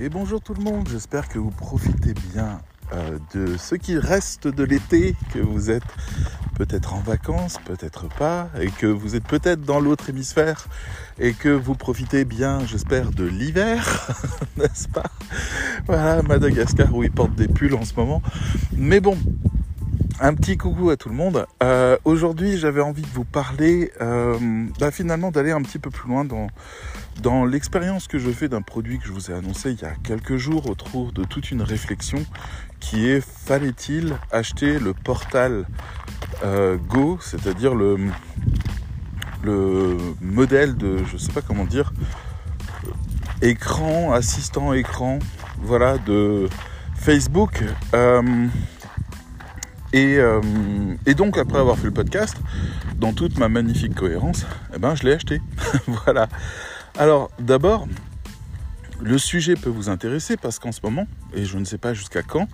Et bonjour tout le monde, j'espère que vous profitez bien euh, de ce qui reste de l'été, que vous êtes peut-être en vacances, peut-être pas, et que vous êtes peut-être dans l'autre hémisphère, et que vous profitez bien, j'espère, de l'hiver, n'est-ce pas? Voilà, Madagascar où ils portent des pulls en ce moment. Mais bon, un petit coucou à tout le monde. Euh, aujourd'hui, j'avais envie de vous parler, euh, bah, finalement, d'aller un petit peu plus loin dans, dans l'expérience que je fais d'un produit que je vous ai annoncé il y a quelques jours autour de toute une réflexion qui est fallait-il acheter le portal euh, Go, c'est-à-dire le, le modèle de, je sais pas comment dire, écran, assistant écran, voilà, de Facebook. Euh, et, donc après avoir fait le podcast, dans toute ma magnifique cohérence, eh ben, je l'ai acheté. voilà. Alors d'abord, le sujet peut vous intéresser parce qu'en ce moment, et je ne sais pas jusqu'à quand,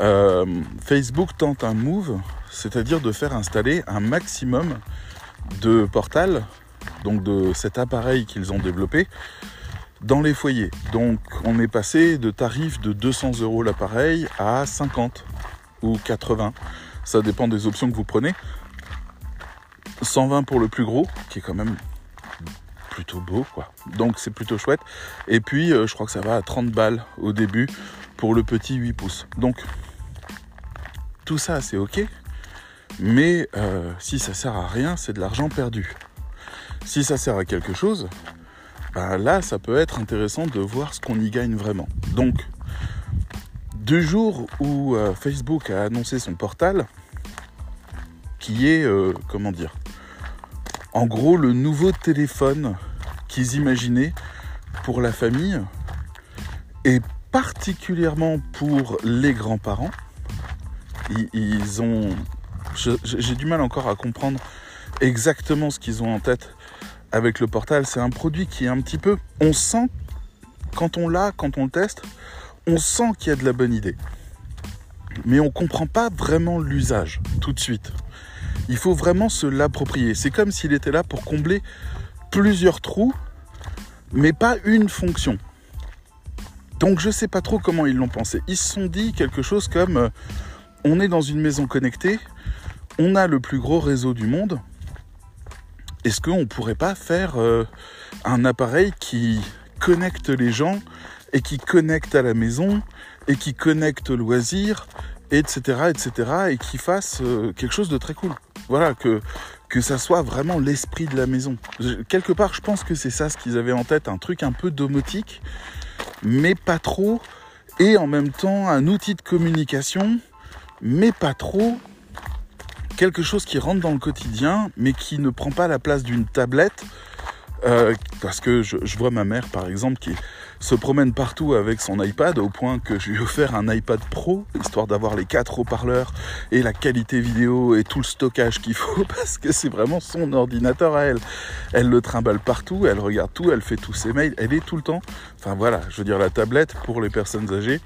euh, Facebook tente un move, c'est-à-dire de faire installer un maximum de portals, donc de cet appareil qu'ils ont développé, dans les foyers. Donc on est passé de tarifs de 200 euros l'appareil à 50 ou 80. Ça dépend des options que vous prenez. 120 pour le plus gros, qui est quand même plutôt beau, quoi. Donc c'est plutôt chouette. Et puis euh, je crois que ça va à 30 balles au début pour le petit 8 pouces. Donc tout ça c'est ok. Mais euh, si ça sert à rien, c'est de l'argent perdu. Si ça sert à quelque chose, ben là ça peut être intéressant de voir ce qu'on y gagne vraiment. Donc deux jours où euh, Facebook a annoncé son portal, qui est, comment dire, en gros le nouveau téléphone qu'ils imaginaient pour la famille, et particulièrement pour les grands-parents. Ils, ont... J'ai du mal encore à comprendre exactement ce qu'ils ont en tête avec le portal. C'est un produit qui est un petit peu... On sent, quand on l'a, quand on le teste, on sent qu'il y a de la bonne idée. Mais on ne comprend pas vraiment l'usage tout de suite. Il faut vraiment se l'approprier. C'est comme s'il était là pour combler plusieurs trous, mais pas une fonction. Donc je ne sais pas trop comment ils l'ont pensé. Ils se sont dit quelque chose comme euh, on est dans une maison connectée, on a le plus gros réseau du monde. Est-ce qu'on ne pourrait pas faire euh, un appareil qui connecte les gens et qui connecte à la maison et qui connecte loisir, etc., etc., et qui fasse euh, quelque chose de très cool? Voilà, que, que ça soit vraiment l'esprit de la maison. quelque part, je pense que c'est ça ce qu'ils avaient en tête, un truc un peu domotique, mais pas trop, et en même temps un outil de communication, mais pas trop, quelque chose qui rentre dans le quotidien, mais qui ne prend pas la place d'une tablette, euh, parce que je, je, vois ma mère, par exemple, qui se promène partout avec son iPad au point que je lui ai offert un iPad Pro, histoire d'avoir les quatre haut-parleurs et la qualité vidéo et tout le stockage qu'il faut, parce que c'est vraiment son ordinateur à elle. Elle le trimballe partout, elle regarde tout, elle fait tous ses mails, elle est tout le temps. Enfin voilà, je veux dire, la tablette pour les personnes âgées,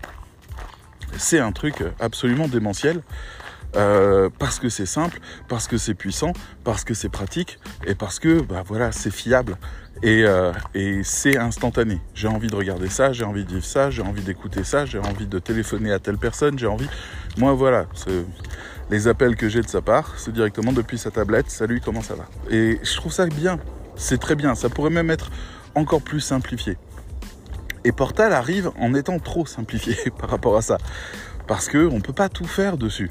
c'est un truc absolument démentiel. Euh, parce que c'est simple, parce que c'est puissant, parce que c'est pratique et parce que bah voilà c'est fiable et, euh, et c'est instantané. J'ai envie de regarder ça, j'ai envie de vivre ça, j'ai envie d'écouter ça, j'ai envie de téléphoner à telle personne, j'ai envie. Moi voilà, les appels que j'ai de sa part, c'est directement depuis sa tablette. Salut, comment ça va? Et je trouve ça bien. C'est très bien. Ça pourrait même être encore plus simplifié. Et Portal arrive en étant trop simplifié par rapport à ça. Parce qu'on ne peut pas tout faire dessus.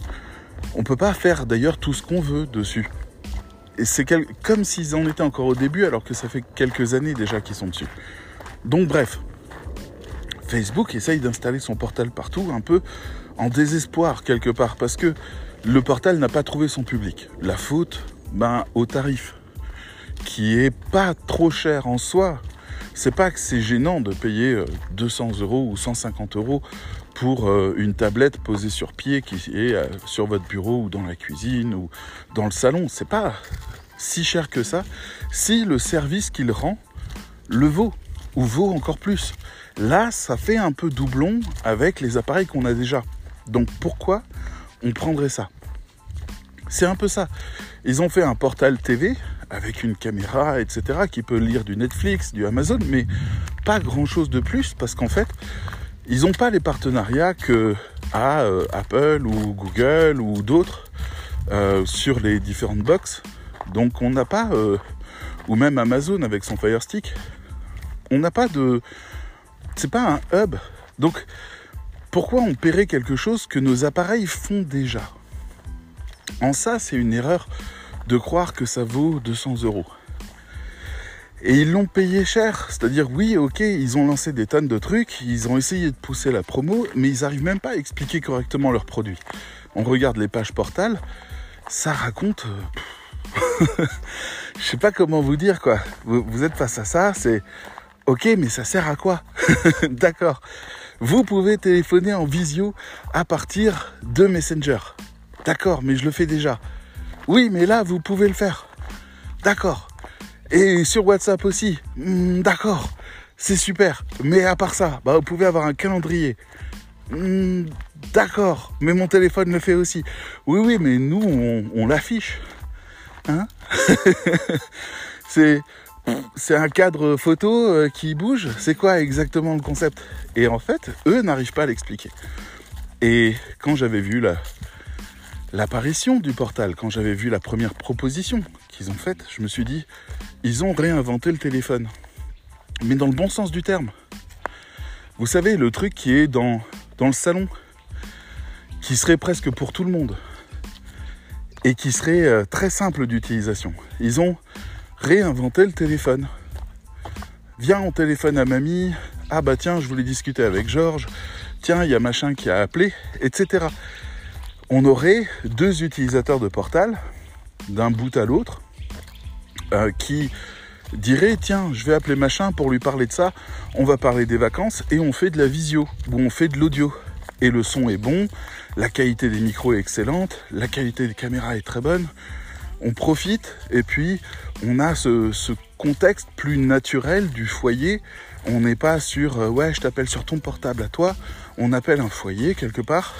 On peut pas faire d'ailleurs tout ce qu'on veut dessus. Et c'est comme s'ils en étaient encore au début alors que ça fait quelques années déjà qu'ils sont dessus. Donc bref, Facebook essaye d'installer son portal partout un peu en désespoir quelque part parce que le portal n'a pas trouvé son public. La faute, ben, au tarif qui est pas trop cher en soi. C'est pas que c'est gênant de payer 200 euh, euros ou 150 euros pour euh, une tablette posée sur pied qui est euh, sur votre bureau ou dans la cuisine ou dans le salon. C'est pas si cher que ça si le service qu'il rend le vaut ou vaut encore plus. Là, ça fait un peu doublon avec les appareils qu'on a déjà. Donc pourquoi on prendrait ça? C'est un peu ça. Ils ont fait un portal TV avec une caméra, etc., qui peut lire du Netflix, du Amazon, mais pas grand-chose de plus parce qu'en fait, ils n'ont pas les partenariats que euh, Apple ou Google ou d'autres euh, sur les différentes box. Donc on n'a pas, euh, ou même Amazon avec son Fire Stick, on n'a pas de, c'est pas un hub. Donc pourquoi on paierait quelque chose que nos appareils font déjà? En ça, c'est une erreur de croire que ça vaut 200 euros. Et ils l'ont payé cher. C'est-à-dire, oui, ok, ils ont lancé des tonnes de trucs, ils ont essayé de pousser la promo, mais ils n'arrivent même pas à expliquer correctement leurs produits. On regarde les pages portales, ça raconte. Euh, je sais pas comment vous dire quoi. Vous, êtes face à ça, c'est ok, mais ça sert à quoi? D'accord. Vous pouvez téléphoner en visio à partir de Messenger. D'accord, mais je le fais déjà. Oui, mais là, vous pouvez le faire. D'accord. Et sur WhatsApp aussi. Hmm, d'accord, c'est super. Mais à part ça, bah, vous pouvez avoir un calendrier. Hmm, d'accord, mais mon téléphone le fait aussi. Oui, oui, mais nous, on, l'affiche. Hein C'est un cadre photo euh, qui bouge. C'est quoi exactement le concept? Et en fait, eux n'arrivent pas à l'expliquer. Et quand j'avais vu l'apparition du portal, quand j'avais vu la première proposition qu'ils ont faite, je me suis dit, ils ont réinventé le téléphone. Mais dans le bon sens du terme. Vous savez, le truc qui est dans, dans le salon, qui serait presque pour tout le monde, et qui serait euh, très simple d'utilisation. Ils ont réinventé le téléphone. Viens, on téléphone à mamie. Ah bah tiens, je voulais discuter avec Georges. Tiens, il y a machin qui a appelé, etc. On aurait deux utilisateurs de portal, d'un bout à l'autre, euh, qui dirait tiens je vais appeler machin pour lui parler de ça. On va parler des vacances et on fait de la visio ou on fait de l'audio. Et le son est bon la qualité des micros est excellente la qualité des caméras est très bonne. On profite et puis on a ce, contexte plus naturel du foyer. On n'est pas sur euh, ouais je t'appelle sur ton portable à toi on appelle un foyer quelque part.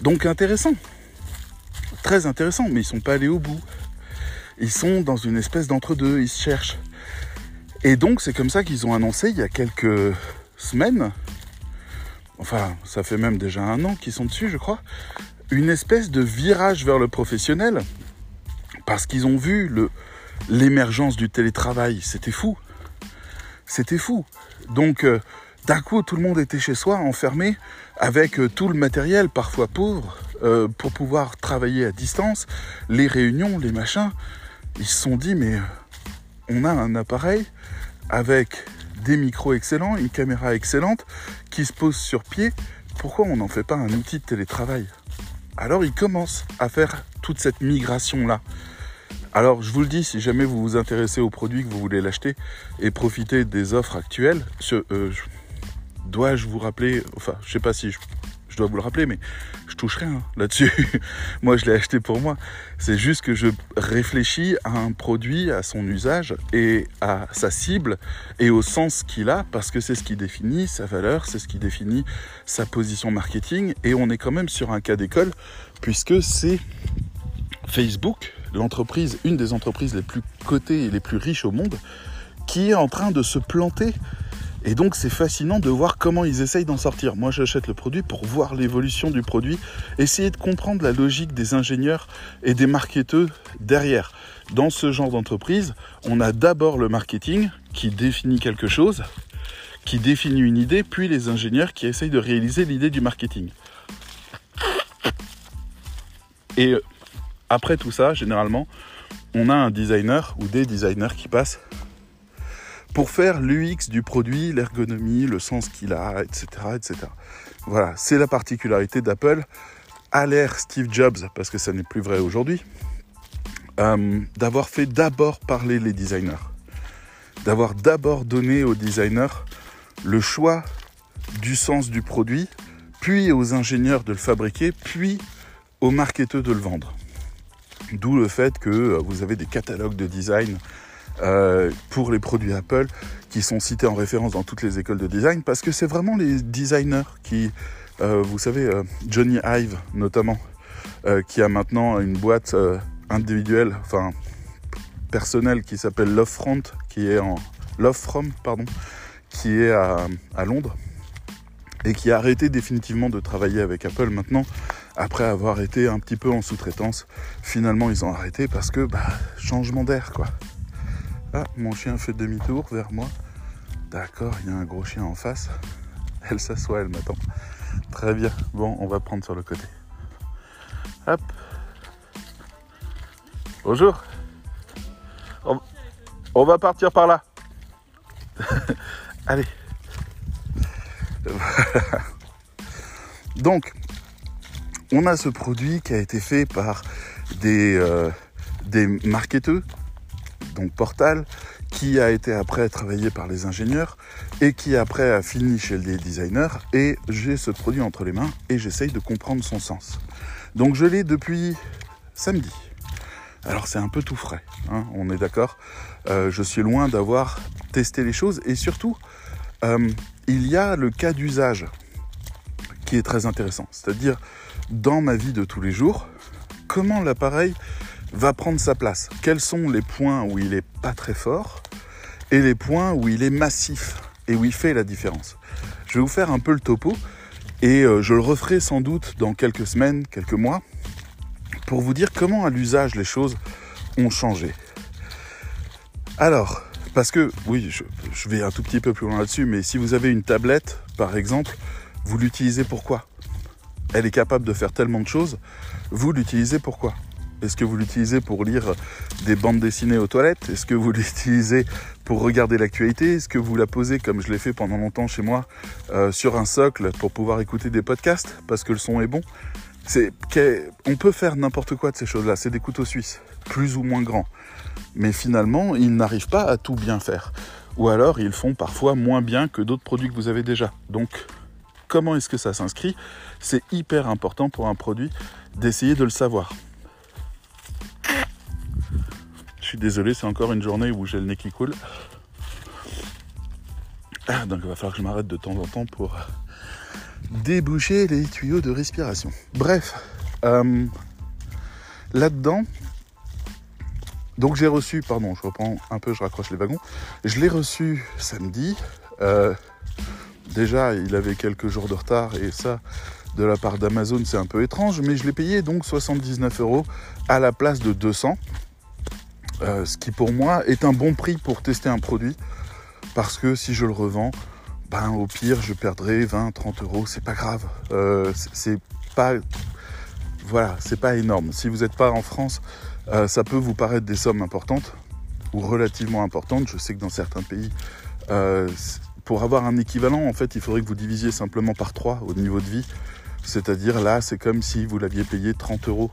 Donc intéressant. Très intéressant mais ils sont pas allés au bout ils sont dans une espèce d'entre-deux, ils se cherchent. Et donc c'est comme ça qu'ils ont annoncé il y a quelques semaines, enfin ça fait même déjà un an qu'ils sont dessus je crois, une espèce de virage vers le professionnel, parce qu'ils ont vu l'émergence du télétravail, c'était fou. C'était fou. Donc euh, d'un coup tout le monde était chez soi enfermé avec euh, tout le matériel parfois pauvre euh, pour pouvoir travailler à distance, les réunions, les machins ils se sont dit, mais on a un appareil avec des micros excellents, une caméra excellente qui se pose sur pied. Pourquoi on n'en fait pas un outil de télétravail? Alors ils commencent à faire toute cette migration-là. Alors je vous le dis, si jamais vous vous intéressez au produit, que vous voulez l'acheter et profiter des offres actuelles, euh, dois-je vous rappeler, enfin je sais pas si je dois vous le rappeler, mais je touche rien là-dessus. moi, je l'ai acheté pour moi. C'est juste que je réfléchis à un produit, à son usage et à sa cible et au sens qu'il a, parce que c'est ce qui définit sa valeur, c'est ce qui définit sa position marketing. Et on est quand même sur un cas d'école, puisque c'est Facebook, l'entreprise, une des entreprises les plus cotées et les plus riches au monde, qui est en train de se planter et donc c'est fascinant de voir comment ils essayent d'en sortir. Moi j'achète le produit pour voir l'évolution du produit, essayer de comprendre la logique des ingénieurs et des marketeurs derrière. Dans ce genre d'entreprise, on a d'abord le marketing qui définit quelque chose, qui définit une idée, puis les ingénieurs qui essayent de réaliser l'idée du marketing. Et euh, après tout ça, généralement, on a un designer ou des designers qui passent pour faire l'UX du produit, l'ergonomie, le sens qu'il a, etc., etc. Voilà, c'est la particularité d'Apple à l'ère Steve Jobs, parce que ça n'est plus vrai aujourd'hui, euh, d'avoir fait d'abord parler les designers, d'avoir d'abord donné aux designers le choix du sens du produit, puis aux ingénieurs de le fabriquer, puis aux marketeurs de le vendre. D'où le fait que vous avez des catalogues de design euh, pour les produits Apple qui sont cités en référence dans toutes les écoles de design parce que c'est vraiment les designers qui, euh, vous savez, euh, Johnny Ive notamment, qui a maintenant une boîte individuelle, enfin personnelle qui s'appelle Lovefront, qui est en From, pardon, qui est à, Londres et qui a arrêté définitivement de travailler avec Apple maintenant après avoir été un petit peu en sous-traitance. Finalement, ils ont arrêté parce que bah, changement d'air quoi. Ah, mon chien fait demi-tour vers moi. D'accord, il y a un gros chien en face. Elle s'assoit, elle m'attend. Très bien. Bon, on va prendre sur le côté. Hop. Bonjour. On va partir par là. Allez. Donc, on a ce produit qui a été fait par des, euh, des marketeurs, Portal, qui a été après travaillé par les ingénieurs et qui après a fini chez les designers. Et j'ai ce produit entre les mains et j'essaye de comprendre son sens. Donc je l'ai depuis samedi. Alors c'est un peu tout frais, hein, on est d'accord. Euh, je suis loin d'avoir testé les choses et surtout, euh, il y a le cas d'usage qui est très intéressant. C'est-à-dire, dans ma vie de tous les jours, comment l'appareil va prendre sa place. Quels sont les points où il est pas très fort et les points où il est massif et où il fait la différence? Je vais vous faire un peu le topo et euh, je le referai sans doute dans quelques semaines, quelques mois, pour vous dire comment à l'usage les choses ont changé. Alors, parce que, oui, je, vais un tout petit peu plus loin là-dessus, mais si vous avez une tablette, par exemple, vous l'utilisez pourquoi? Elle est capable de faire tellement de choses, vous l'utilisez pourquoi? Est-ce que vous l'utilisez pour lire des bandes dessinées aux toilettes? Est-ce que vous l'utilisez pour regarder l'actualité? Est-ce que vous la posez, comme je l'ai fait pendant longtemps chez moi, euh, sur un socle pour pouvoir écouter des podcasts? Parce que le son est bon on peut faire n'importe quoi de ces choses-là. C'est des couteaux suisses, plus ou moins grands. Mais finalement, ils n'arrivent pas à tout bien faire. Ou alors, ils font parfois moins bien que d'autres produits que vous avez déjà. Donc, comment est-ce que ça s'inscrit? C'est hyper important pour un produit d'essayer de le savoir. Suis désolé, c'est encore une journée où j'ai le nez qui coule. Donc il va falloir que je m'arrête de temps en temps pour déboucher les tuyaux de respiration. Bref, euh, là-dedans, donc j'ai reçu, pardon, je reprends un peu, je raccroche les wagons. Je l'ai reçu samedi. Euh, déjà, il avait quelques jours de retard et ça, de la part d'Amazon, c'est un peu étrange, mais je l'ai payé donc 79 euros à la place de 200. Euh, ce qui pour moi est un bon prix pour tester un produit parce que si je le revends, ben au pire je perdrai 20, 30 euros, c'est pas grave. Euh, c'est pas voilà, c'est pas énorme. Si vous n'êtes pas en France, euh, ça peut vous paraître des sommes importantes ou relativement importantes. Je sais que dans certains pays, pour avoir un équivalent, en fait, il faudrait que vous divisiez simplement par 3 au niveau de vie. C'est-à-dire là, c'est comme si vous l'aviez payé 30 euros.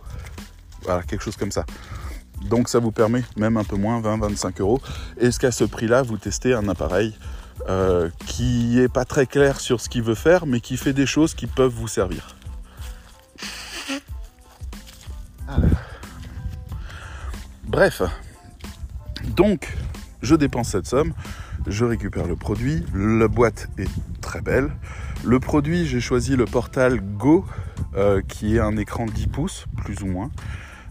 Quelque chose comme ça. Donc ça vous permet même un peu moins, 20-25 euros. Est-ce qu'à ce prix-là, vous testez un appareil euh, qui est pas très clair sur ce qu'il veut faire, mais qui fait des choses qui peuvent vous servir. Bref, donc je dépense cette somme, je récupère le produit, la boîte est très belle. Le produit, j'ai choisi le Portal Go, euh, qui est un écran 10 pouces, plus ou moins.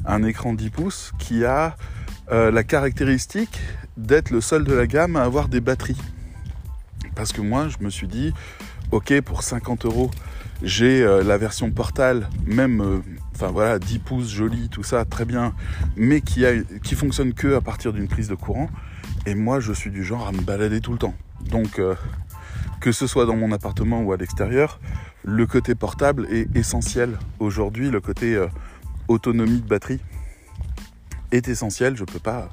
Un écran 10 pouces qui a euh, la caractéristique d'être le seul de la gamme à avoir des batteries. Parce que moi, je me suis dit, ok, pour 50 euros, j'ai euh, la version Portal, même, euh, enfin voilà, 10 pouces, joli, tout ça, très bien, mais qui, a, qui fonctionne que à partir d'une prise de courant. Et moi, je suis du genre à me balader tout le temps. Donc, que ce soit dans mon appartement ou à l'extérieur, le côté portable est essentiel. Aujourd'hui, le côté autonomie de batterie est essentiel. Je ne peux pas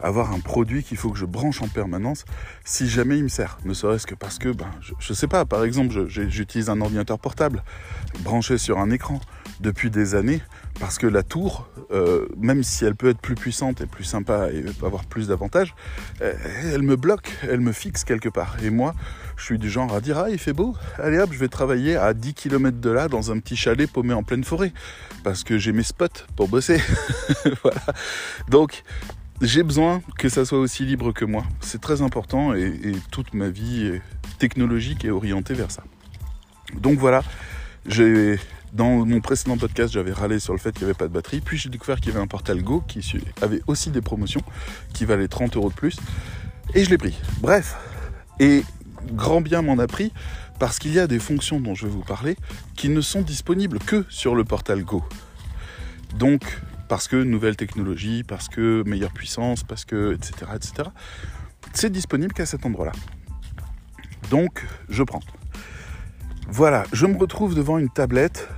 avoir un produit qu'il faut que je branche en permanence si jamais il me sert. Ne serait-ce que parce que, ben, je, ne sais pas, par exemple, j'utilise un ordinateur portable branché sur un écran depuis des années parce que la tour, euh, même si elle peut être plus puissante et plus sympa et avoir plus d'avantages, euh, elle me bloque, elle me fixe quelque part. Et moi, je suis du genre à dire Ah, il fait beau, allez hop, je vais travailler à 10 km de là dans un petit chalet paumé en pleine forêt parce que j'ai mes spots pour bosser. voilà. Donc, j'ai besoin que ça soit aussi libre que moi. C'est très important et, toute ma vie technologique est orientée vers ça. Donc voilà, j'ai dans mon précédent podcast, j'avais râlé sur le fait qu'il n'y avait pas de batterie. Puis j'ai découvert qu'il y avait un portal Go qui avait aussi des promotions qui valaient 30 euros de plus. Et je l'ai pris. Bref. Et grand bien m'en a pris parce qu'il y a des fonctions dont je vais vous parler qui ne sont disponibles que sur le portal Go. Donc, parce que nouvelle technologie, parce que meilleure puissance, parce que etc. etc. C'est disponible qu'à cet endroit-là. Donc, je prends. Voilà, je me retrouve devant une tablette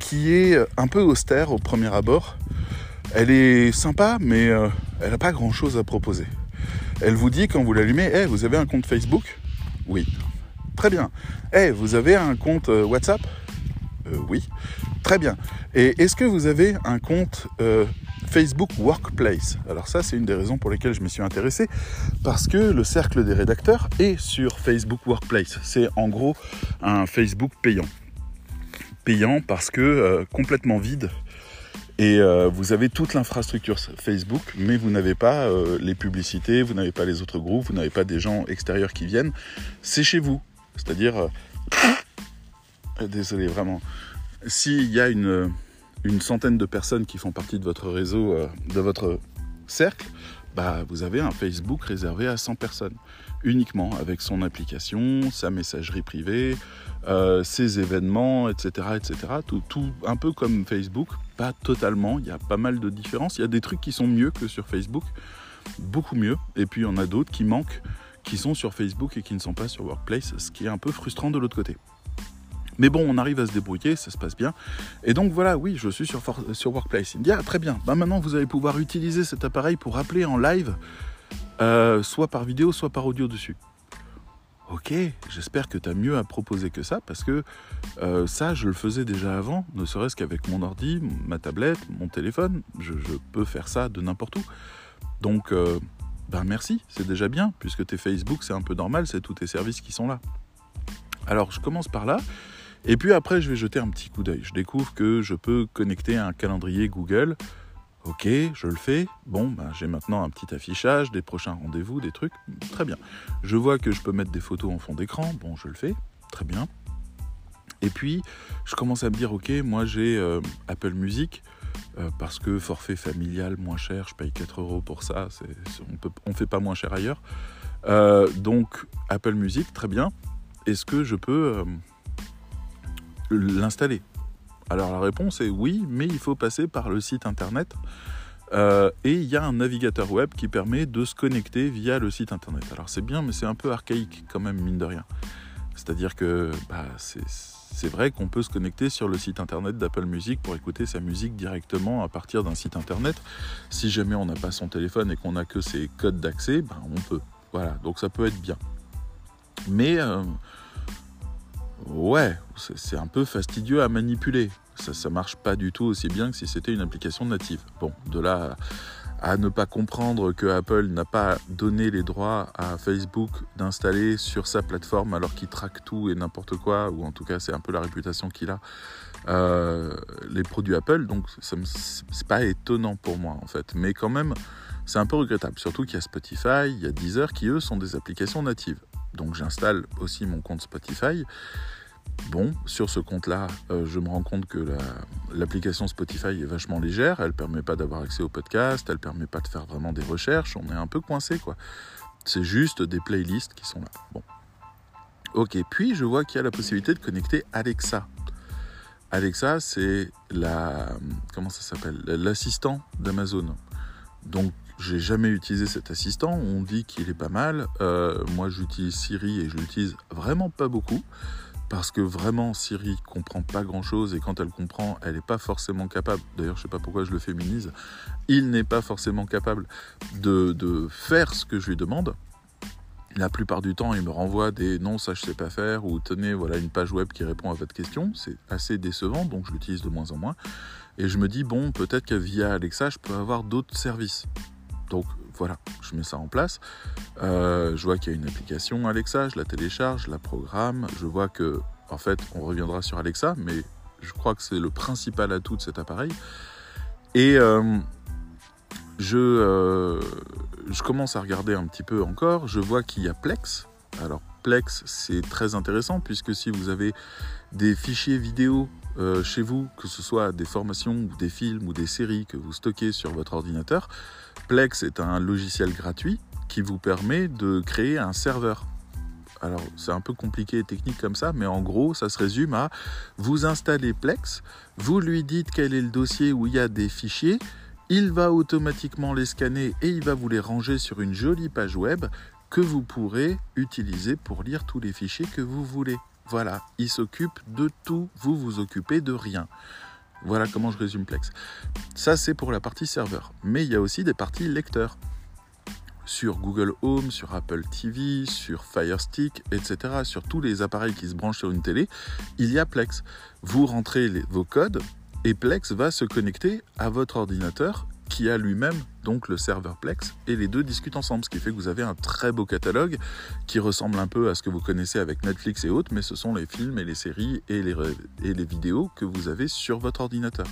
qui est un peu austère au premier abord. Elle est sympa, mais euh, elle n'a pas grand-chose à proposer. Elle vous dit quand vous l'allumez, hey, vous avez un compte Facebook? Oui. Très bien. Hey, vous avez un compte euh, WhatsApp? Euh, Oui. Très bien. Et est-ce que vous avez un compte euh, Facebook Workplace Alors ça, c'est une des raisons pour lesquelles je me suis intéressé, parce que le cercle des rédacteurs est sur Facebook Workplace. C'est en gros un Facebook payant. Payant parce que complètement vide et euh, vous avez toute l'infrastructure Facebook, mais vous n'avez pas euh, les publicités, vous n'avez pas les autres groupes, vous n'avez pas des gens extérieurs qui viennent. C'est chez vous. C'est-à-dire, euh, désolé vraiment, s'il y a une, une, centaine de personnes qui font partie de votre réseau, de votre cercle, bah, vous avez un Facebook réservé à 100 personnes uniquement avec son application, sa messagerie privée, euh, ses événements, etc. etc. Tout, tout, un peu comme Facebook, pas totalement, il y a pas mal de différences. Il y a des trucs qui sont mieux que sur Facebook, beaucoup mieux, et puis il y en a d'autres qui manquent, qui sont sur Facebook et qui ne sont pas sur Workplace, ce qui est un peu frustrant de l'autre côté. Mais bon, on arrive à se débrouiller, ça se passe bien. Et donc voilà, oui, je suis sur, sur Workplace. Ah très bien, bah, maintenant vous allez pouvoir utiliser cet appareil pour appeler en live euh, soit par vidéo, soit par audio dessus. Ok, j'espère que tu as mieux à proposer que ça, parce que euh, ça, je le faisais déjà avant, ne serait-ce qu'avec mon ordi, ma tablette, mon téléphone, je, peux faire ça de n'importe où. Donc, ben merci, c'est déjà bien, puisque tes Facebook, c'est un peu normal, c'est tous tes services qui sont là. Alors, je commence par là, et puis après, je vais jeter un petit coup d'œil. Je découvre que je peux connecter un calendrier Google Ok, je le fais. Bon, ben, j'ai maintenant un petit affichage, des prochains rendez-vous, des trucs. Très bien. Je vois que je peux mettre des photos en fond d'écran. Bon, je le fais. Très bien. Et puis, je commence à me dire, ok, moi j'ai euh, Apple Music. Euh, parce que forfait familial moins cher, je paye 4 euros pour ça, on ne fait pas moins cher ailleurs. Euh, donc Apple Music, très bien. Est-ce que je peux l'installer alors la réponse est oui, mais il faut passer par le site internet. Euh, et il y a un navigateur web qui permet de se connecter via le site internet. Alors c'est bien, mais c'est un peu archaïque quand même, mine de rien. C'est-à-dire que bah, c'est vrai qu'on peut se connecter sur le site internet d'Apple Music pour écouter sa musique directement à partir d'un site internet. Si jamais on n'a pas son téléphone et qu'on n'a que ses codes d'accès, ben, on peut. Voilà, donc ça peut être bien. Mais euh, ouais, c'est un peu fastidieux à manipuler. Ça, ça marche pas du tout aussi bien que si c'était une application native. Bon, de là à ne pas comprendre que Apple n'a pas donné les droits à Facebook d'installer sur sa plateforme alors qu'il traque tout et n'importe quoi, ou en tout cas c'est un peu la réputation qu'il a, euh, les produits Apple, donc c'est pas étonnant pour moi en fait. Mais quand même, c'est un peu regrettable, surtout qu'il y a Spotify, il y a Deezer qui eux sont des applications natives. Donc j'installe aussi mon compte Spotify Bon, sur ce compte-là, euh, je me rends compte que l'application Spotify est vachement légère, elle permet pas d'avoir accès au podcast, elle permet pas de faire vraiment des recherches, on est un peu coincé quoi. C'est juste des playlists qui sont là. Bon. Ok, puis je vois qu'il y a la possibilité de connecter Alexa. Alexa, c'est la. Comment ça s'appelle? L'assistant d'Amazon. Donc, j'ai jamais utilisé cet assistant. On dit qu'il est pas mal. Euh, moi, j'utilise Siri et je l'utilise vraiment pas beaucoup parce que vraiment Siri comprend pas grand chose et quand elle comprend, elle n'est pas forcément capable, d'ailleurs je sais pas pourquoi je le féminise, il n'est pas forcément capable de, faire ce que je lui demande. La plupart du temps, il me renvoie des non, ça je sais pas faire ou tenez, voilà une page web qui répond à votre question. C'est assez décevant, donc je l'utilise de moins en moins. Et je me dis, bon, peut-être que via Alexa, je peux avoir d'autres services. Donc voilà, je mets ça en place. Euh, je vois qu'il y a une application Alexa, je la télécharge, je la programme. Je vois que, en fait, on reviendra sur Alexa, mais je crois que c'est le principal atout de cet appareil. Et euh, je, euh, je commence à regarder un petit peu encore. Je vois qu'il y a Plex. Alors, Plex, c'est très intéressant puisque si vous avez des fichiers vidéo chez vous, que ce soit des formations ou des films ou des séries que vous stockez sur votre ordinateur, Plex est un logiciel gratuit qui vous permet de créer un serveur. Alors c'est un peu compliqué et technique comme ça, mais en gros ça se résume à vous installez Plex, vous lui dites quel est le dossier où il y a des fichiers, il va automatiquement les scanner et il va vous les ranger sur une jolie page web que vous pourrez utiliser pour lire tous les fichiers que vous voulez. Voilà, il s'occupe de tout, vous vous occupez de rien. Voilà comment je résume Plex. Ça c'est pour la partie serveur, mais il y a aussi des parties lecteurs sur Google Home, sur Apple TV, sur Fire Stick, etc., sur tous les appareils qui se branchent sur une télé, il y a Plex. Vous rentrez vos codes et Plex va se connecter à votre ordinateur qui a lui-même donc le serveur Plex et les deux discutent ensemble, ce qui fait que vous avez un très beau catalogue qui ressemble un peu à ce que vous connaissez avec Netflix et autres, mais ce sont les films et les séries et les, et les vidéos que vous avez sur votre ordinateur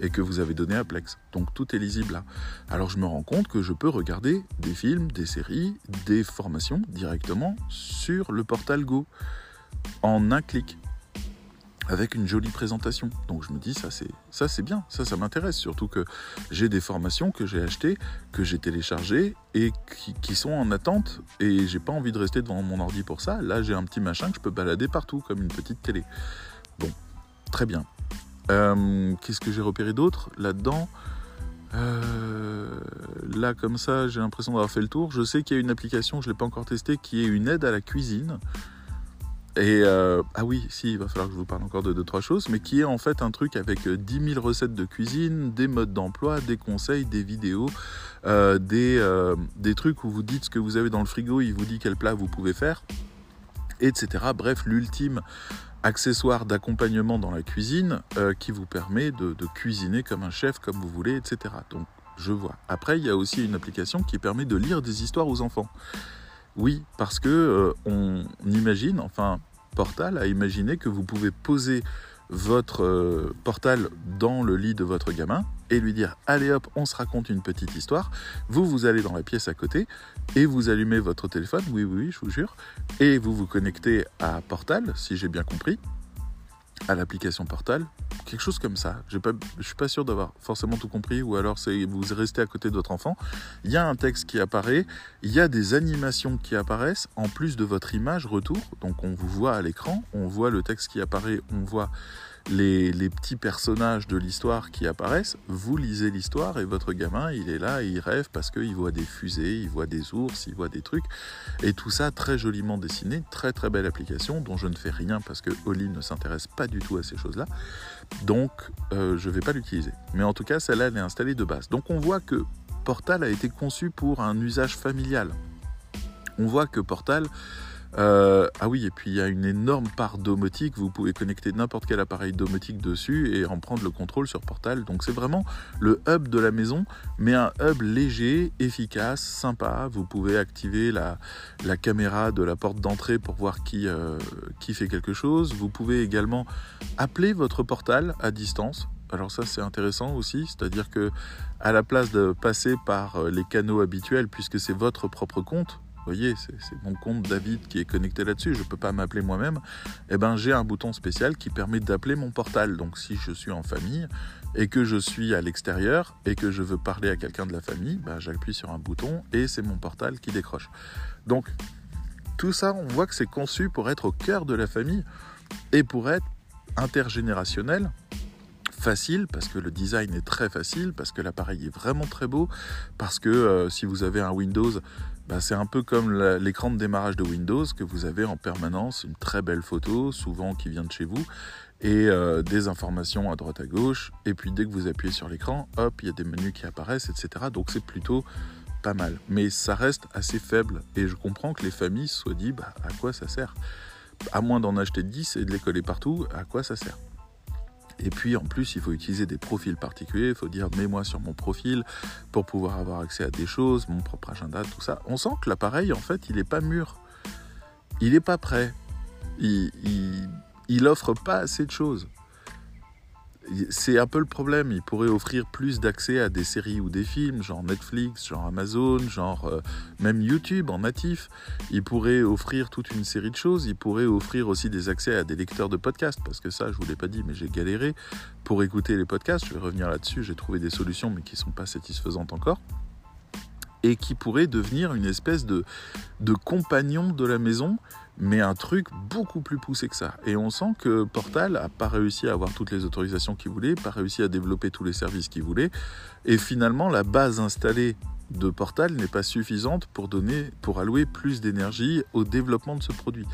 et que vous avez donné à Plex. Donc tout est lisible là. Alors je me rends compte que je peux regarder des films, des séries, des formations directement sur le portal Go en un clic avec une jolie présentation. Donc je me dis ça c'est ça c'est bien, ça ça m'intéresse surtout que j'ai des formations que j'ai achetées, que j'ai téléchargées et qui, sont en attente et j'ai pas envie de rester devant mon ordi pour ça. Là j'ai un petit machin que je peux balader partout comme une petite télé. Bon, très bien. Euh, qu'est-ce que j'ai repéré d'autre là-dedans? Euh, Là comme ça j'ai l'impression d'avoir fait le tour. Je sais qu'il y a une application, je l'ai pas encore testée, qui est une aide à la cuisine. Et euh, ah oui, si, il va falloir que je vous parle encore de deux, trois choses, mais qui est en fait un truc avec 10 euh, 000 recettes de cuisine, des modes d'emploi, des conseils, des vidéos, euh, des, des trucs où vous dites ce que vous avez dans le frigo, il vous dit quel plat vous pouvez faire, etc. Bref, l'ultime accessoire d'accompagnement dans la cuisine qui vous permet de, de, cuisiner comme un chef, comme vous voulez, etc. Donc, je vois. Après, il y a aussi une application qui permet de lire des histoires aux enfants. Oui, parce que euh, on imagine, enfin, Portal a imaginé que vous pouvez poser votre euh, portal dans le lit de votre gamin et lui dire allez hop on se raconte une petite histoire. Vous vous allez dans la pièce à côté et vous allumez votre téléphone. Oui oui, oui je vous jure. Et vous vous connectez à Portal si j'ai bien compris à l'application Portal, quelque chose comme ça. Je ne suis pas sûr d'avoir forcément tout compris, ou alors vous restez à côté de votre enfant. Il y a un texte qui apparaît, il y a des animations qui apparaissent en plus de votre image retour. Donc on vous voit à l'écran, on voit le texte qui apparaît, on voit les, petits personnages de l'histoire qui apparaissent, vous lisez l'histoire et votre gamin, il est là et il rêve parce qu'il voit des fusées, il voit des ours, il voit des trucs. Et tout ça très joliment dessiné, très très belle application dont je ne fais rien parce que Oli ne s'intéresse pas du tout à ces choses-là. Donc euh, je ne vais pas l'utiliser. Mais en tout cas, celle-là, elle est installée de base. Donc on voit que Portal a été conçu pour un usage familial. On voit que Portal euh, ah oui, et puis il y a une énorme part domotique. Vous pouvez connecter n'importe quel appareil domotique dessus et en prendre le contrôle sur Portal. Donc c'est vraiment le hub de la maison, mais un hub léger, efficace, sympa. Vous pouvez activer la, caméra de la porte d'entrée pour voir qui, euh, qui fait quelque chose. Vous pouvez également appeler votre Portal à distance. Alors ça c'est intéressant aussi, c'est-à-dire que à la place de passer par euh, les canaux habituels, puisque c'est votre propre compte, voyez, c'est mon compte David qui est connecté là-dessus, je ne peux pas m'appeler moi-même, eh ben, j'ai un bouton spécial qui permet d'appeler mon portal. Donc si je suis en famille et que je suis à l'extérieur et que je veux parler à quelqu'un de la famille, ben, j'appuie sur un bouton et c'est mon portal qui décroche. Donc tout ça, on voit que c'est conçu pour être au cœur de la famille et pour être intergénérationnel facile parce que le design est très facile, parce que l'appareil est vraiment très beau, parce que euh, si vous avez un Windows, bah, c'est un peu comme l'écran de démarrage de Windows que vous avez en permanence une très belle photo, souvent qui vient de chez vous, et euh, des informations à droite à gauche. Et puis dès que vous appuyez sur l'écran, hop, il y a des menus qui apparaissent, etc. Donc c'est plutôt pas mal. Mais ça reste assez faible. Et je comprends que les familles se soient dit, bah, à quoi ça sert? À moins d'en acheter 10 et de les coller partout, à quoi ça sert? Et puis en plus, il faut utiliser des profils particuliers. Il faut dire mets-moi sur mon profil pour pouvoir avoir accès à des choses, mon propre agenda, tout ça. On sent que l'appareil, en fait, il n'est pas mûr. Il n'est pas prêt. Il, il, offre pas assez de choses c'est un peu le problème. Il pourrait offrir plus d'accès à des séries ou des films, genre Netflix, genre Amazon, genre euh, même YouTube en natif. Il pourrait offrir toute une série de choses. Il pourrait offrir aussi des accès à des lecteurs de podcasts, parce que ça, je vous l'ai pas dit, mais j'ai galéré pour écouter les podcasts. Je vais revenir là-dessus. J'ai trouvé des solutions, mais qui sont pas satisfaisantes encore. et qui pourrait devenir une espèce de, de compagnon de la maison, mais un truc beaucoup plus poussé que ça. Et on sent que Portal n'a pas réussi à avoir toutes les autorisations qu'il voulait, pas réussi à développer tous les services qu'il voulait, et finalement la base installée de Portal n'est pas suffisante pour donner, pour allouer plus d'énergie au développement de ce produit.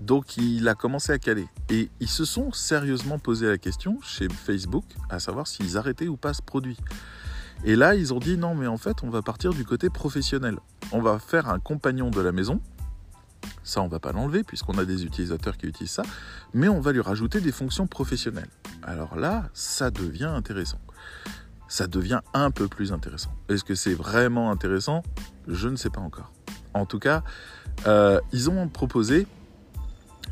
Donc il a commencé à caler. Et ils se sont sérieusement posé la question chez Facebook, à savoir s'ils arrêtaient ou pas ce produit. Et là, ils ont dit non, mais en fait, on va partir du côté professionnel. On va faire un compagnon de la maison. Ça, on va pas l'enlever puisqu'on a des utilisateurs qui utilisent ça, mais on va lui rajouter des fonctions professionnelles. Alors là, ça devient intéressant. Ça devient un peu plus intéressant. Est-ce que c'est vraiment intéressant? Je ne sais pas encore. En tout cas, euh, ils ont proposé,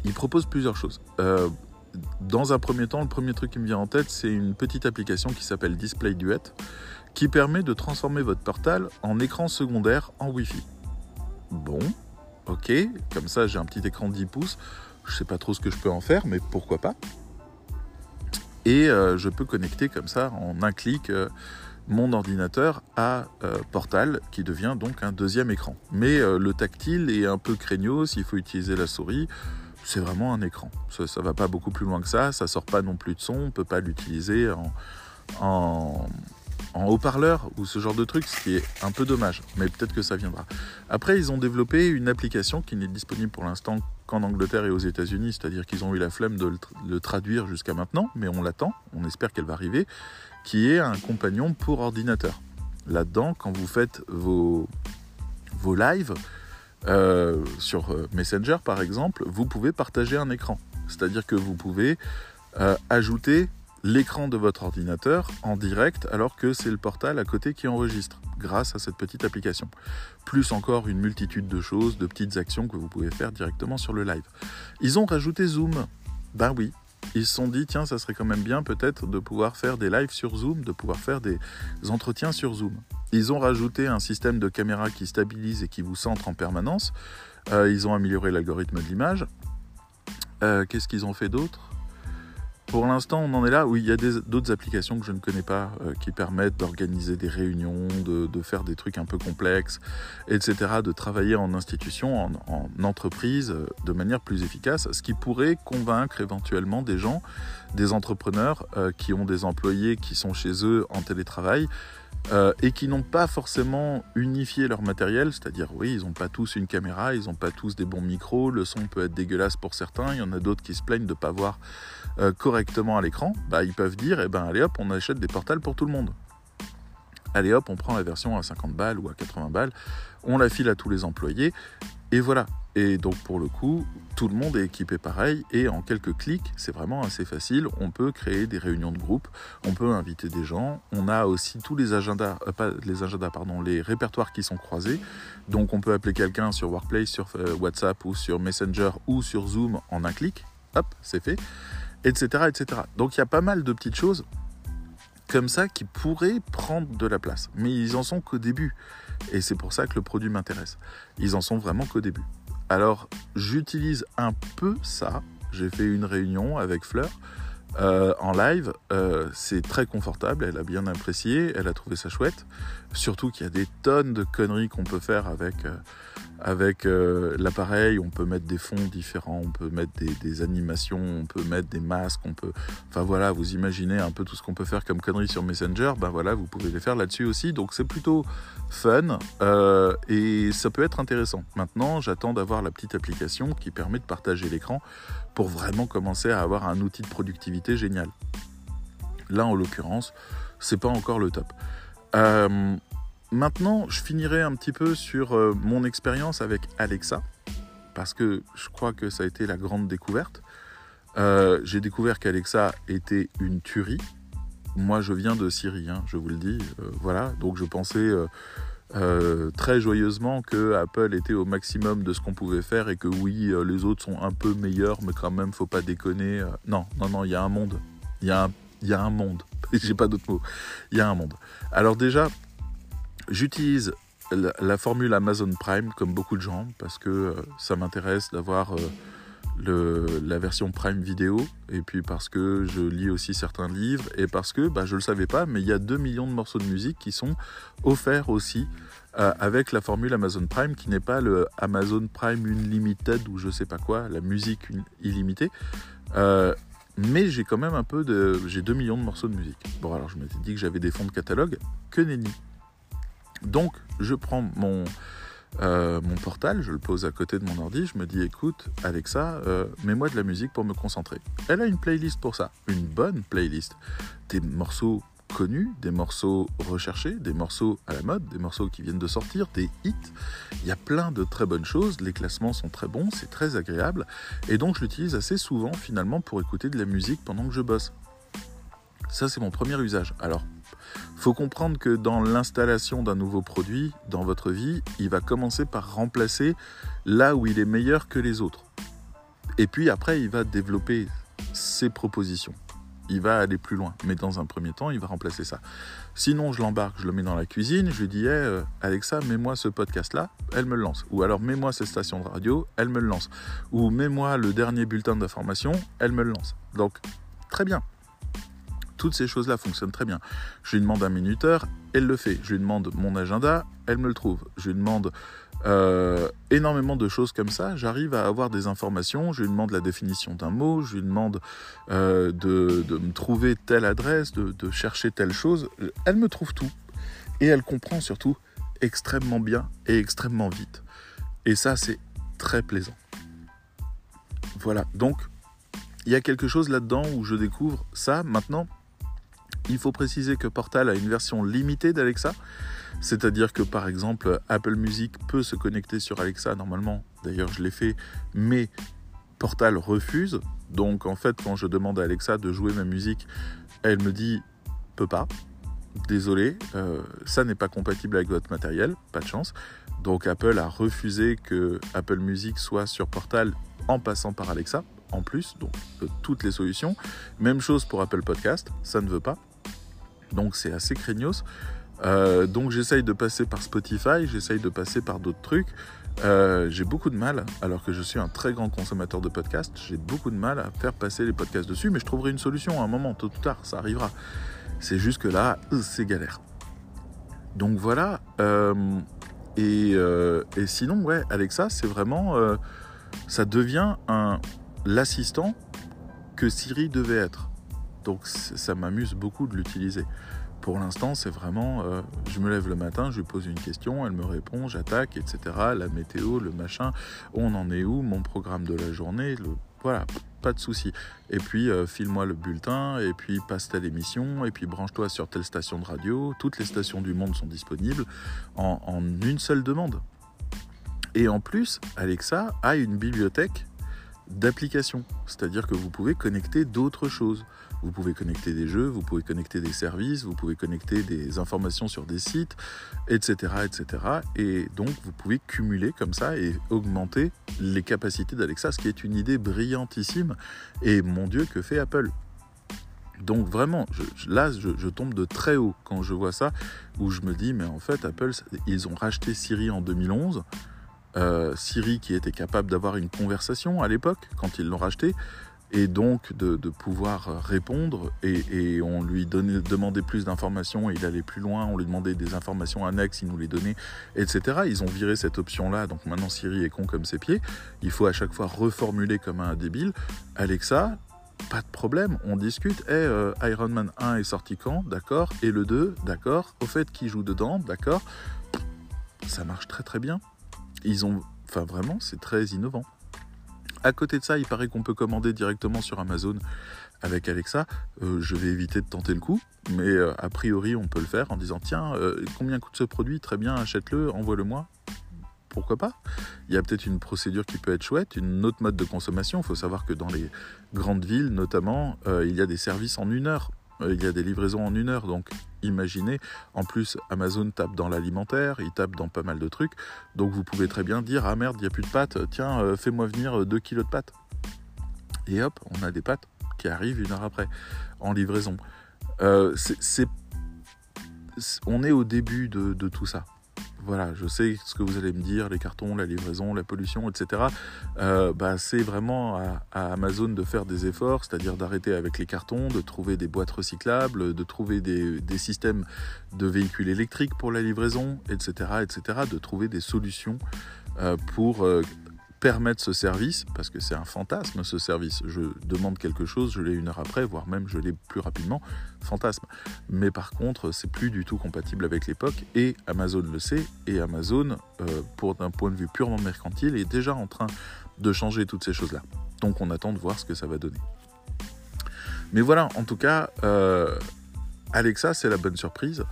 ils proposent plusieurs choses. Euh, dans un premier temps, le premier truc qui me vient en tête, c'est une petite application qui s'appelle Display Duet, qui permet de transformer votre portal en écran secondaire en Wi-Fi. Bon, ok, comme ça j'ai un petit écran de 10 pouces, je sais pas trop ce que je peux en faire, mais pourquoi pas. Et euh, je peux connecter comme ça en un clic euh, mon ordinateur à euh, Portal, qui devient donc un deuxième écran. Mais le tactile est un peu craignos, il faut utiliser la souris c'est vraiment un écran. Ça, ne va pas beaucoup plus loin que ça, ça sort pas non plus de son, on peut pas l'utiliser en, haut-parleur ou ce genre de truc, ce qui est un peu dommage, mais peut-être que ça viendra. Après, ils ont développé une application qui n'est disponible pour l'instant qu'en Angleterre et aux États-Unis, c'est-à-dire qu'ils ont eu la flemme de le, traduire jusqu'à maintenant, mais on l'attend, on espère qu'elle va arriver, qui est un compagnon pour ordinateur. Là-dedans, quand vous faites vos, vos lives, euh, sur euh, Messenger par exemple, vous pouvez partager un écran. C'est-à-dire que vous pouvez euh, ajouter l'écran de votre ordinateur en direct alors que c'est le portal à côté qui enregistre grâce à cette petite application. Plus encore une multitude de choses, de petites actions que vous pouvez faire directement sur le live. Ils ont rajouté Zoom. Ben oui, ils se sont dit, tiens, ça serait quand même bien peut-être de pouvoir faire des lives sur Zoom, de pouvoir faire des entretiens sur Zoom. Ils ont rajouté un système de caméra qui stabilise et qui vous centre en permanence. Euh, ils ont amélioré l'algorithme de l'image. Euh, qu'est-ce qu'ils ont fait d'autre? Pour l'instant, on en est là où il y a d'autres applications que je ne connais pas euh, qui permettent d'organiser des réunions, de, faire des trucs un peu complexes, etc., de travailler en institution, en, entreprise, euh, de manière plus efficace, ce qui pourrait convaincre éventuellement des gens, des entrepreneurs euh, qui ont des employés qui sont chez eux en télétravail, euh, et qui n'ont pas forcément unifié leur matériel, c'est-à-dire oui, ils n'ont pas tous une caméra, ils n'ont pas tous des bons micros, le son peut être dégueulasse pour certains, il y en a d'autres qui se plaignent de ne pas voir euh, correctement à l'écran, bah, ils peuvent dire, eh ben, allez hop, on achète des portales pour tout le monde. Allez hop, on prend la version à 50 balles ou à 80 balles, on la file à tous les employés, et voilà. Et donc pour le coup, tout le monde est équipé pareil et en quelques clics, c'est vraiment assez facile. On peut créer des réunions de groupe, on peut inviter des gens. On a aussi tous les agendas, euh, pas les agendas, pardon, les répertoires qui sont croisés. Donc on peut appeler quelqu'un sur Workplace, sur euh, WhatsApp ou sur Messenger ou sur Zoom en un clic. Hop, c'est fait, etc., etc. Donc il y a pas mal de petites choses comme ça qui pourraient prendre de la place. Mais ils en sont qu'au début. Et c'est pour ça que le produit m'intéresse. Ils en sont vraiment qu'au début. Alors, j'utilise un peu ça. J'ai fait une réunion avec Fleur euh, en live. Euh, c'est très confortable. Elle a bien apprécié. Elle a trouvé ça chouette. Surtout qu'il y a des tonnes de conneries qu'on peut faire avec, euh, avec l'appareil, on peut mettre des fonds différents, on peut mettre des, animations, on peut mettre des masques, on peut... Enfin voilà, vous imaginez un peu tout ce qu'on peut faire comme conneries sur Messenger, ben voilà, vous pouvez les faire là-dessus aussi. Donc c'est plutôt fun et ça peut être intéressant. Maintenant, j'attends d'avoir la petite application qui permet de partager l'écran pour vraiment commencer à avoir un outil de productivité génial. Là, en l'occurrence, c'est pas encore le top. Euh, Maintenant, je finirai un petit peu sur euh, mon expérience avec Alexa, parce que je crois que ça a été la grande découverte. Euh, j'ai découvert qu'Alexa était une tuerie. Moi, je viens de Syrie, hein, je vous le dis. Voilà, donc je pensais très joyeusement que Apple était au maximum de ce qu'on pouvait faire et que oui, les autres sont un peu meilleurs, mais quand même, faut pas déconner. non, non, non, il y a un monde. Il y a un, y a un monde. J'ai pas d'autre mot. Il y a un monde. Alors déjà, J'utilise la, formule Amazon Prime comme beaucoup de gens parce que euh, ça m'intéresse d'avoir la version Prime Vidéo, et puis parce que je lis aussi certains livres, et parce que bah, je ne le savais pas, mais il y a 2 millions de morceaux de musique qui sont offerts aussi euh, avec la formule Amazon Prime, qui n'est pas le Amazon Prime Unlimited ou je sais pas quoi, la musique illimitée. Euh, mais j'ai quand même un peu de. J'ai 2 millions de morceaux de musique. Bon, alors je m'étais dit que j'avais des fonds de catalogue, que nenni. Donc, je prends mon, euh, mon portal, je le pose à côté de mon ordi, je me dis écoute, Alexa, euh, mets-moi de la musique pour me concentrer. Elle a une playlist pour ça, une bonne playlist. Des morceaux connus, des morceaux recherchés, des morceaux à la mode, des morceaux qui viennent de sortir, des hits. Il y a plein de très bonnes choses, les classements sont très bons, c'est très agréable, et donc je l'utilise assez souvent finalement pour écouter de la musique pendant que je bosse. Ça c'est mon premier usage. Alors faut comprendre que dans l'installation d'un nouveau produit dans votre vie, il va commencer par remplacer là où il est meilleur que les autres. Et puis après, il va développer ses propositions. Il va aller plus loin. Mais dans un premier temps, il va remplacer ça. Sinon, je l'embarque, je le mets dans la cuisine, je lui dis euh, Alexa, mets-moi ce podcast-là, elle me le lance. Ou alors mets-moi cette station de radio, elle me le lance. Ou mets-moi le dernier bulletin d'information, elle me le lance. Donc, très bien. Toutes ces choses-là fonctionnent très bien. Je lui demande un minuteur, elle le fait. Je lui demande mon agenda, elle me le trouve. Je lui demande euh, énormément de choses comme ça. J'arrive à avoir des informations. Je lui demande la définition d'un mot. Je lui demande euh, de, me trouver telle adresse, de, de chercher telle chose. Elle me trouve tout. Et elle comprend surtout extrêmement bien et extrêmement vite. Et ça, c'est très plaisant. Voilà, donc il y a quelque chose là-dedans où je découvre ça. Maintenant, il faut préciser que Portal a une version limitée d'Alexa, c'est-à-dire que par exemple Apple Music peut se connecter sur Alexa normalement, d'ailleurs je l'ai fait, mais Portal refuse. Donc en fait quand je demande à Alexa de jouer ma musique, elle me dit peut pas. Désolé, euh, ça n'est pas compatible avec votre matériel, pas de chance. Donc Apple a refusé que Apple Music soit sur Portal en passant par Alexa en plus, donc toutes les solutions. Même chose pour Apple Podcast, ça ne veut pas. Donc c'est assez craignos. Euh, donc j'essaye de passer par Spotify, j'essaye de passer par d'autres trucs. Euh, j'ai beaucoup de mal, alors que je suis un très grand consommateur de podcasts, j'ai beaucoup de mal à faire passer les podcasts dessus, mais je trouverai une solution à un moment, tôt ou tard, ça arrivera. C'est juste que là, c'est galère. Donc voilà. Euh, et, et, sinon, ouais, Alexa, c'est vraiment, ça devient l'assistant que Siri devait être. Donc ça m'amuse beaucoup de l'utiliser. Pour l'instant, c'est vraiment, euh, je me lève le matin, je lui pose une question, elle me répond, j'attaque, etc. La météo, le machin, on en est où, mon programme de la journée, voilà, pas de souci. Et puis euh, file-moi le bulletin, et puis passe telle émission, et puis branche-toi sur telle station de radio. Toutes les stations du monde sont disponibles en une seule demande. Et en plus, Alexa a une bibliothèque d'applications, c'est-à-dire que vous pouvez connecter d'autres choses. Vous pouvez connecter des jeux, vous pouvez connecter des services, vous pouvez connecter des informations sur des sites, etc. etc. Et donc vous pouvez cumuler comme ça et augmenter les capacités d'Alexa, ce qui est une idée brillantissime. Et mon Dieu, que fait Apple? Donc vraiment, là, je, tombe de très haut quand je vois ça, où je me dis, mais en fait, Apple, ils ont racheté Siri en 2011. Euh, Siri qui était capable d'avoir une conversation à l'époque, quand ils l'ont racheté, et donc de, pouvoir répondre et, on lui demandait plus d'informations, il allait plus loin, on lui demandait des informations annexes, il nous les donnait, etc. Ils ont viré cette option-là, donc maintenant Siri est con comme ses pieds, il faut à chaque fois reformuler comme un débile. Alexa, pas de problème, on discute. Eh, euh, Iron Man 1 est sorti quand? D'accord. Et le 2 D'accord. Au fait, qui joue dedans? D'accord. Ça marche très très bien. Ils ont. Enfin, vraiment, c'est très innovant. À côté de ça, il paraît qu'on peut commander directement sur Amazon avec Alexa. Euh, je vais éviter de tenter le coup, mais euh, a priori, on peut le faire en disant tiens, euh, combien coûte ce produit? Très bien, achète-le, envoie-le-moi. Pourquoi pas? Il y a peut-être une procédure qui peut être chouette, une autre mode de consommation. Il faut savoir que dans les grandes villes, notamment, il y a des services en une heure. Euh, il y a des livraisons en une heure, donc imaginez. En plus, Amazon tape dans l'alimentaire, il tape dans pas mal de trucs. Donc vous pouvez très bien dire Ah merde, il n'y a plus de pâtes, tiens, euh, fais-moi venir 2 kilos de pâtes. Et hop, on a des pâtes qui arrivent une heure après, en livraison. Euh, on est au début de, tout ça. Voilà, je sais ce que vous allez me dire, les cartons, la livraison, la pollution, etc. Euh, bah, c'est vraiment à, Amazon de faire des efforts, c'est-à-dire d'arrêter avec les cartons, de trouver des boîtes recyclables, de trouver des, systèmes de véhicules électriques pour la livraison, etc., etc., de trouver des solutions euh, pour euh, permettre ce service, parce que c'est un fantasme ce service. Je demande quelque chose, je l'ai une heure après, voire même je l'ai plus rapidement, fantasme. Mais par contre, c'est plus du tout compatible avec l'époque, et Amazon le sait, et Amazon, euh, pour d'un point de vue purement mercantile, est déjà en train de changer toutes ces choses-là. Donc on attend de voir ce que ça va donner. Mais voilà, en tout cas, euh, Alexa, c'est la bonne surprise,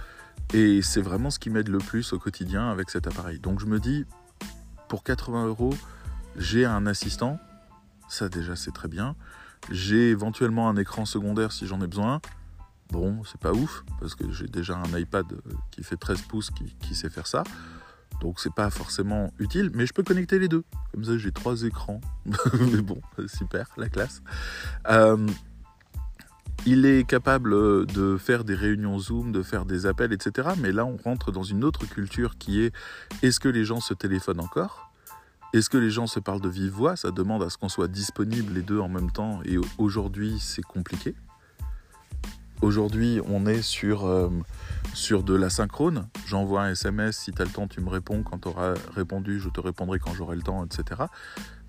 et c'est vraiment ce qui m'aide le plus au quotidien avec cet appareil. Donc je me dis, pour 80 euros, j'ai un assistant, ça déjà c'est très bien. J'ai éventuellement un écran secondaire si j'en ai besoin. Bon, c'est pas ouf, parce que j'ai déjà un iPad euh, qui fait 13 pouces qui, sait faire ça. Donc c'est pas forcément utile, mais je peux connecter les deux. Comme ça j'ai trois écrans. mais bon, super, la classe. Euh, il est capable de faire des réunions Zoom, de faire des appels, etc. Mais là, on rentre dans une autre culture qui est est-ce que les gens se téléphonent encore? Est-ce que les gens se parlent de vive voix? Ça demande à ce qu'on soit disponible les deux en même temps. Et aujourd'hui, c'est compliqué. Aujourd'hui, on est sur, euh, de la synchrone. J'envoie un SMS, si tu as le temps, tu me réponds. Quand tu auras répondu, je te répondrai quand j'aurai le temps, etc.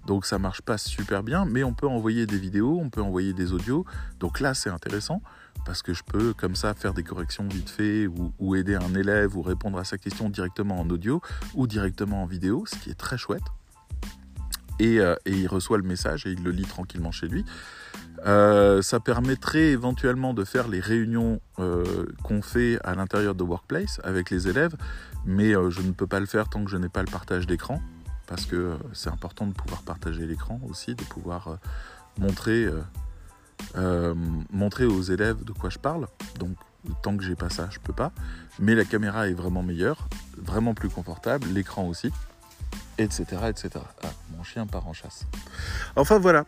Donc ça marche pas super bien, mais on peut envoyer des vidéos, on peut envoyer des audios. Donc là, c'est intéressant parce que je peux comme ça faire des corrections vite fait ou, aider un élève ou répondre à sa question directement en audio ou directement en vidéo, ce qui est très chouette. Euh, et, il reçoit le message et il le lit tranquillement chez lui. Euh, ça permettrait éventuellement de faire les réunions euh, qu'on fait à l'intérieur de Workplace avec les élèves, mais je ne peux pas le faire tant que je n'ai pas le partage d'écran, parce que c'est important de pouvoir partager l'écran aussi, de pouvoir montrer, montrer aux élèves de quoi je parle. Donc tant que j'ai pas ça, je peux pas. Mais la caméra est vraiment meilleure, vraiment plus confortable, l'écran aussi etc. etc. Ah, mon chien part en chasse. Enfin voilà.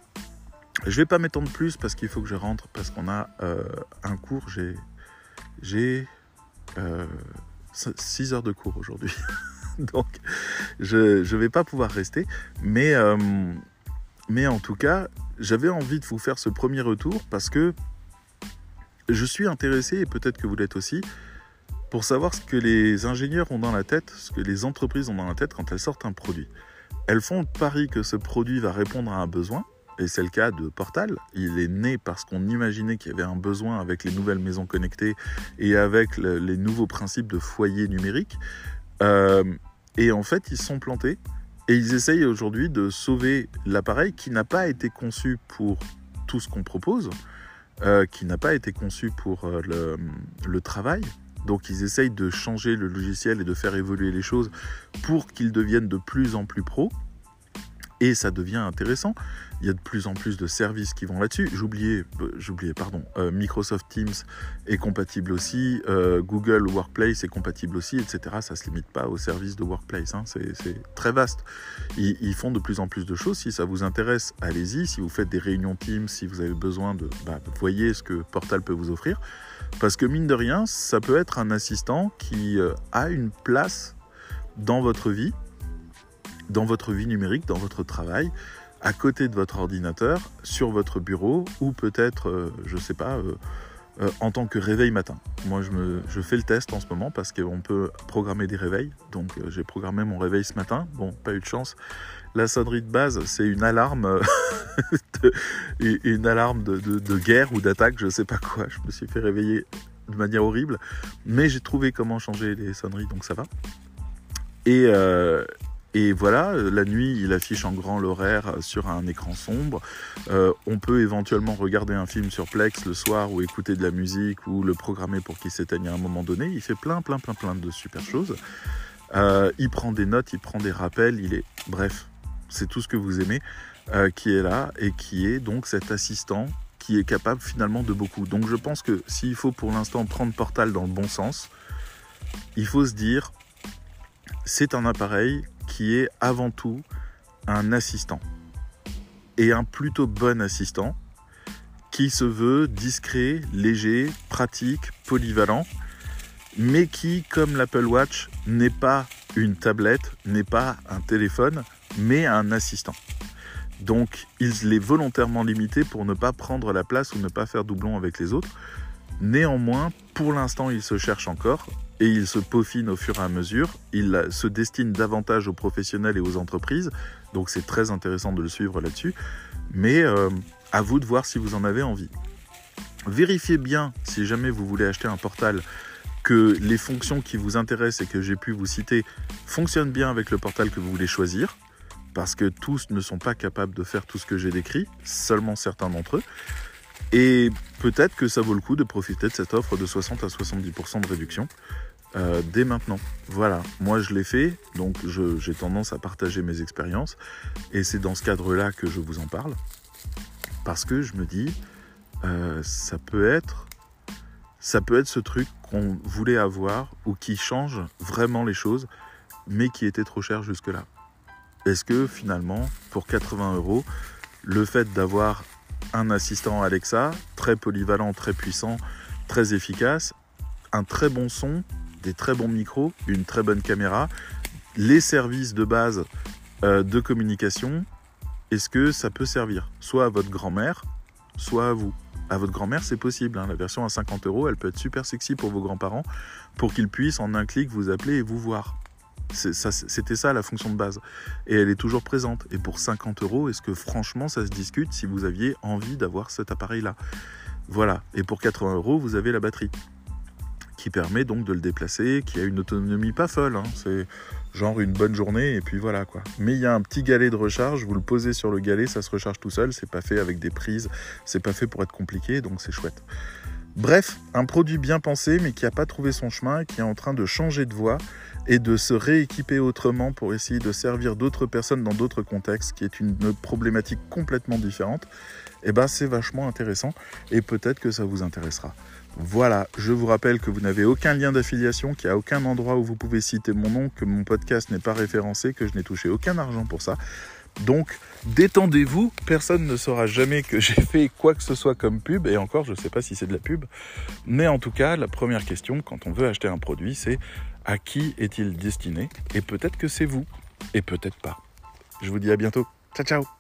Je vais pas m'étendre plus parce qu'il faut que je rentre parce qu'on a euh, un cours. J'ai j'ai 6 euh, heures de cours aujourd'hui. Donc je ne vais pas pouvoir rester. Mais, euh, mais en tout cas, j'avais envie de vous faire ce premier retour parce que je suis intéressé, et peut-être que vous l'êtes aussi, pour savoir ce que les ingénieurs ont dans la tête, ce que les entreprises ont dans la tête quand elles sortent un produit. Elles font le pari que ce produit va répondre à un besoin, et c'est le cas de Portal. Il est né parce qu'on imaginait qu'il y avait un besoin avec les nouvelles maisons connectées et avec les nouveaux principes de foyer numérique. Euh, et en fait, ils sont plantés. Et ils essayent aujourd'hui de sauver l'appareil qui n'a pas été conçu pour tout ce qu'on propose, euh, qui n'a pas été conçu pour euh, le travail, donc ils essayent de changer le logiciel et de faire évoluer les choses pour qu'ils deviennent de plus en plus pros. Et ça devient intéressant. Il y a de plus en plus de services qui vont là-dessus. J'oubliais, euh, j'oubliais, pardon. Euh, Microsoft Teams est compatible aussi. Euh, Google Workplace est compatible aussi, etc. Ça se limite pas aux services de Workplace. Hein. C'est très vaste. Ils, font de plus en plus de choses. Si ça vous intéresse, allez-y. Si vous faites des réunions Teams, si vous avez besoin de, bah, voyez ce que Portal peut vous offrir. Parce que mine de rien, ça peut être un assistant qui euh, a une place dans votre vie, dans votre vie numérique, dans votre travail, à côté de votre ordinateur, sur votre bureau, ou peut-être, euh, je ne sais pas, euh, en tant que réveil matin. Moi, je, me, je, fais le test en ce moment parce qu'on peut programmer des réveils. Donc, j'ai programmé mon réveil ce matin. Bon, pas eu de chance. La sonnerie de base, c'est une alarme, euh, une alarme de, guerre ou d'attaque, je ne sais pas quoi. Je me suis fait réveiller de manière horrible, mais j'ai trouvé comment changer les sonneries, donc ça va. Et, euh, voilà, la nuit, il affiche en grand l'horaire sur un écran sombre. Euh, on peut éventuellement regarder un film sur Plex le soir ou écouter de la musique ou le programmer pour qu'il s'éteigne à un moment donné. Il fait plein, plein, plein, plein de super choses. il prend des notes, il prend des rappels, il est... Bref, c'est tout ce que vous aimez, euh, qui est là et qui est donc cet assistant qui est capable finalement de beaucoup. Donc je pense que s'il faut pour l'instant prendre Portal dans le bon sens, il faut se dire, c'est un appareil qui est avant tout un assistant. Et un plutôt bon assistant qui se veut discret, léger, pratique, polyvalent, mais qui, comme l'Apple Watch, n'est pas une tablette n'est pas un téléphone, mais un assistant. Donc, il est volontairement limité pour ne pas prendre la place ou ne pas faire doublon avec les autres. Néanmoins, pour l'instant, il se cherche encore et il se peaufine au fur et à mesure. Il se destine davantage aux professionnels et aux entreprises. Donc, c'est très intéressant de le suivre là-dessus. Mais euh, à vous de voir si vous en avez envie. Vérifiez bien, si jamais vous voulez acheter un portal, que les fonctions qui vous intéressent et que j'ai pu vous citer fonctionnent bien avec le portal que vous voulez choisir parce que tous ne sont pas capables de faire tout ce que j'ai décrit, seulement certains d'entre eux. Et peut-être que ça vaut le coup de profiter de cette offre de 60 à 70% de réduction euh, dès maintenant. Voilà, moi je l'ai fait, donc j'ai tendance à partager mes expériences, et c'est dans ce cadre-là que je vous en parle, parce que je me dis, euh, ça peut être, ça peut être ce truc qu'on voulait avoir ou qui change vraiment les choses, mais qui était trop cher jusque-là. Est-ce que finalement, pour 80 euros, le fait d'avoir un assistant Alexa très polyvalent, très puissant, très efficace, un très bon son, des très bons micros, une très bonne caméra, les services de base euh, de communication, est-ce que ça peut servir? Soit à votre grand-mère, soit à vous à votre grand-mère, c'est possible. Hein. La version à 50 euros, elle peut être super sexy pour vos grands-parents, pour qu'ils puissent en un clic vous appeler et vous voir. C'était ça la fonction de base. Et elle est toujours présente. Et pour 50 euros, est-ce que franchement ça se discute si vous aviez envie d'avoir cet appareil-là? Voilà. Et pour 80 euros, vous avez la batterie qui permet donc de le déplacer, qui a une autonomie pas folle. Hein. C'est genre une bonne journée et puis voilà quoi. Mais il y a un petit galet de recharge, vous le posez sur le galet, ça se recharge tout seul, c'est pas fait avec des prises, c'est pas fait pour être compliqué, donc c'est chouette. Bref, un produit bien pensé mais qui n'a pas trouvé son chemin, qui est en train de changer de voie et de se rééquiper autrement pour essayer de servir d'autres personnes dans d'autres contextes, qui est une problématique complètement différente, eh ben c'est vachement intéressant et peut-être que ça vous intéressera. Voilà, je vous rappelle que vous n'avez aucun lien d'affiliation, qu'il n'y a aucun endroit où vous pouvez citer mon nom, que mon podcast n'est pas référencé, que je n'ai touché aucun argent pour ça. Donc, détendez-vous, personne ne saura jamais que j'ai fait quoi que ce soit comme pub, et encore, je ne sais pas si c'est de la pub. Mais en tout cas, la première question, quand on veut acheter un produit, c'est à qui est-il destiné? Et peut-être que c'est vous, et peut-être pas. Je vous dis à bientôt. Ciao, ciao